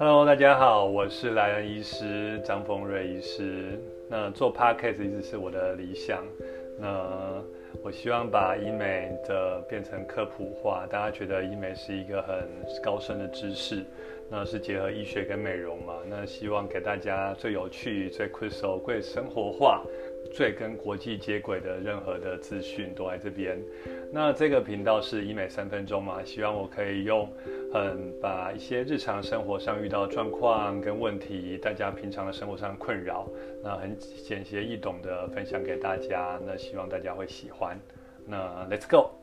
Hello，大家好，我是莱恩医师张丰瑞医师。那做 Podcast 一直是我的理想。那我希望把医美的变成科普化，大家觉得医美是一个很高深的知识，那是结合医学跟美容嘛？那希望给大家最有趣、最 crystal、最生活化。最跟国际接轨的任何的资讯都在这边。那这个频道是医美三分钟嘛？希望我可以用很把一些日常生活上遇到状况跟问题，大家平常的生活上困扰，那很简洁易懂的分享给大家。那希望大家会喜欢。那 Let's go。